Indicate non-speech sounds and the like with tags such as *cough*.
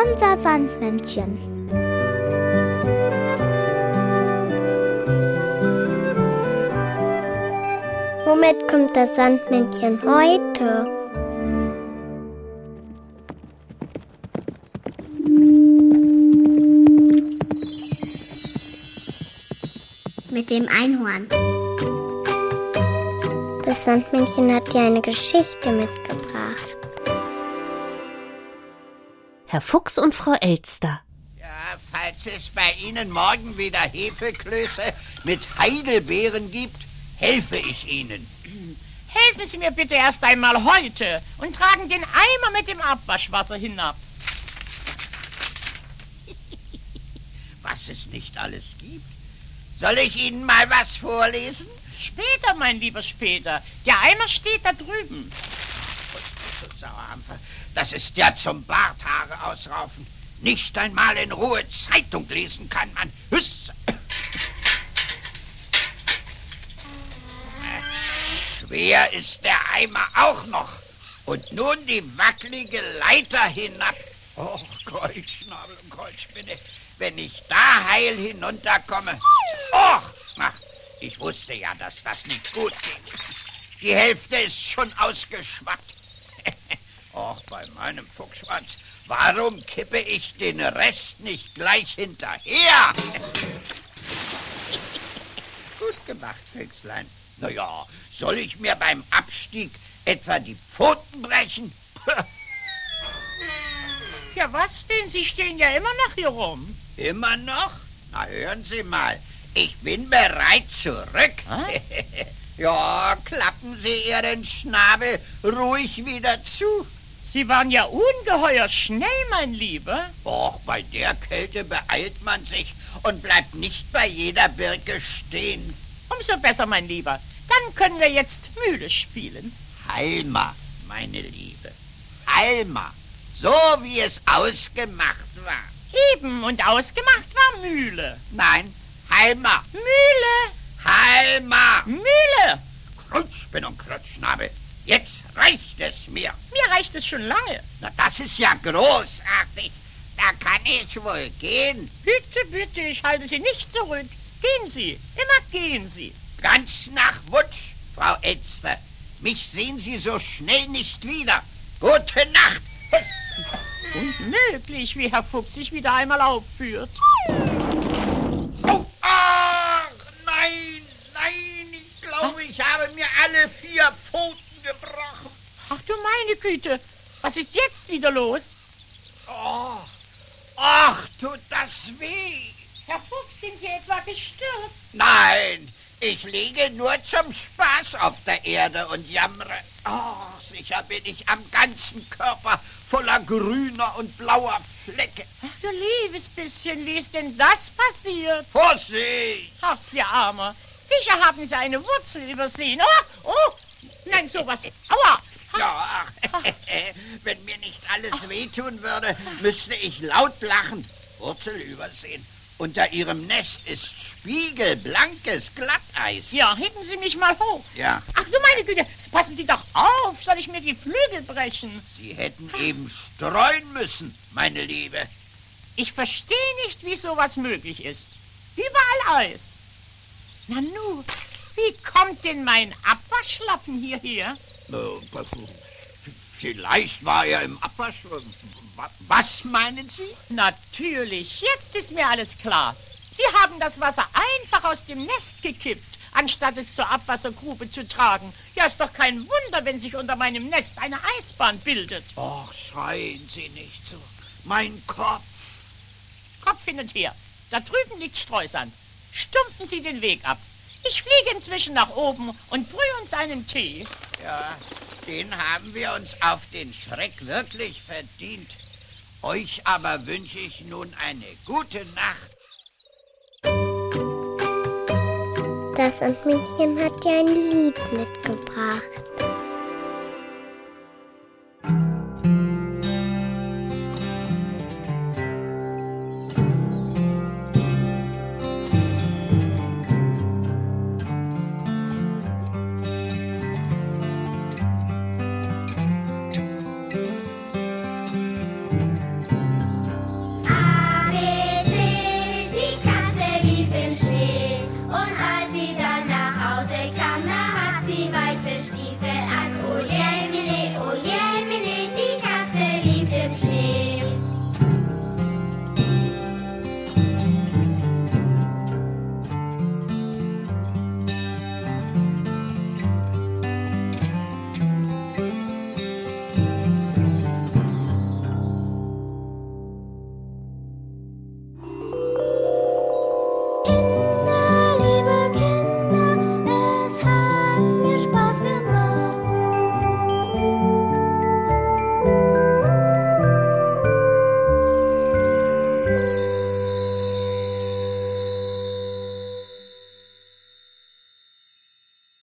Unser Sandmännchen. Womit kommt das Sandmännchen heute? Mit dem Einhorn. Das Sandmännchen hat dir eine Geschichte mitgebracht. Herr Fuchs und Frau Elster. Ja, falls es bei Ihnen morgen wieder Hefeklöße mit Heidelbeeren gibt, helfe ich Ihnen. Helfen Sie mir bitte erst einmal heute und tragen den Eimer mit dem Abwaschwasser hinab. *laughs* Was es nicht alles gibt. Soll ich Ihnen mal was vorlesen? Später, mein Lieber, später. Der Eimer steht da drüben. Das ist der zum Barthaare ausraufen. Nicht einmal in Ruhe Zeitung lesen kann man. Hüss. Schwer ist der Eimer auch noch. Und nun die wackelige Leiter hinab. Och, Kreuzschnabel und Kreuzspinne, wenn ich da heil hinunterkomme. Och, ich wusste ja, dass das nicht gut ging. Die Hälfte ist schon ausgeschwappt. Och, bei meinem Fuchsschwanz, warum kippe ich den Rest nicht gleich hinterher? *laughs* Gut gemacht, Füchslein. Na ja, soll ich mir beim Abstieg etwa die Pfoten brechen? *laughs* ja, was denn? Sie stehen ja immer noch hier rum. Immer noch? Na, hören Sie mal. Ich bin bereit zurück. *laughs* ja, klappen Sie Ihren Schnabel ruhig wieder zu. Sie waren ja ungeheuer schnell, mein Lieber. Och, bei der Kälte beeilt man sich und bleibt nicht bei jeder Birke stehen. Umso besser, mein Lieber. Dann können wir jetzt Mühle spielen. Halma, meine Liebe. Halma. So wie es ausgemacht war. Eben, und ausgemacht war Mühle. Nein, Halma. Mühle. Halma. Mühle. Krutschspinn und Krutschnabel. Jetzt reicht es mir. Mir reicht es schon lange. Na, das ist ja großartig. Da kann ich wohl gehen. Bitte, bitte, ich halte Sie nicht zurück. Gehen Sie, immer gehen Sie. Ganz nach Wunsch, Frau Elster. Mich sehen Sie so schnell nicht wieder. Gute Nacht. Unmöglich, wie Herr Fuchs sich wieder einmal aufführt. Oh, ach, nein, nein, ich glaube, ich habe mir alle vier Pfoten gebrochen. Ach du meine Güte, was ist jetzt wieder los? Oh, ach, tut das weh. Herr Fuchs, sind Sie etwa gestürzt? Nein, ich liege nur zum Spaß auf der Erde und jammere. Oh, sicher bin ich am ganzen Körper voller grüner und blauer Flecke. Ach du liebes bisschen, wie ist denn das passiert? Vorsicht! Ach, Sie Armer. Sicher haben Sie eine Wurzel übersehen. Oh, oh, nein, sowas. Aua! Ja, ach, *laughs* wenn mir nicht alles wehtun würde, müsste ich laut lachen. Wurzel übersehen. Unter ihrem Nest ist spiegelblankes Glatteis. Ja, heben Sie mich mal hoch. Ja. Ach du meine Güte, passen Sie doch auf, soll ich mir die Flügel brechen? Sie hätten eben streuen müssen, meine Liebe. Ich verstehe nicht, wie sowas möglich ist. Überall Eis. Nanu, wie kommt denn mein Abwaschlappen hierher? Äh, vielleicht war er im Abwasch. Was meinen Sie? Natürlich, jetzt ist mir alles klar. Sie haben das Wasser einfach aus dem Nest gekippt, anstatt es zur Abwassergrube zu tragen. Ja, ist doch kein Wunder, wenn sich unter meinem Nest eine Eisbahn bildet. Och, schreien Sie nicht so. Mein Kopf. Kopf hin und her. Da drüben liegt Streusand. Stumpfen Sie den Weg ab. Ich fliege inzwischen nach oben und brühe uns einen Tee. Ja, den haben wir uns auf den Schreck wirklich verdient. Euch aber wünsche ich nun eine gute Nacht. Das Sandmännchen hat dir ein Lied mitgebracht.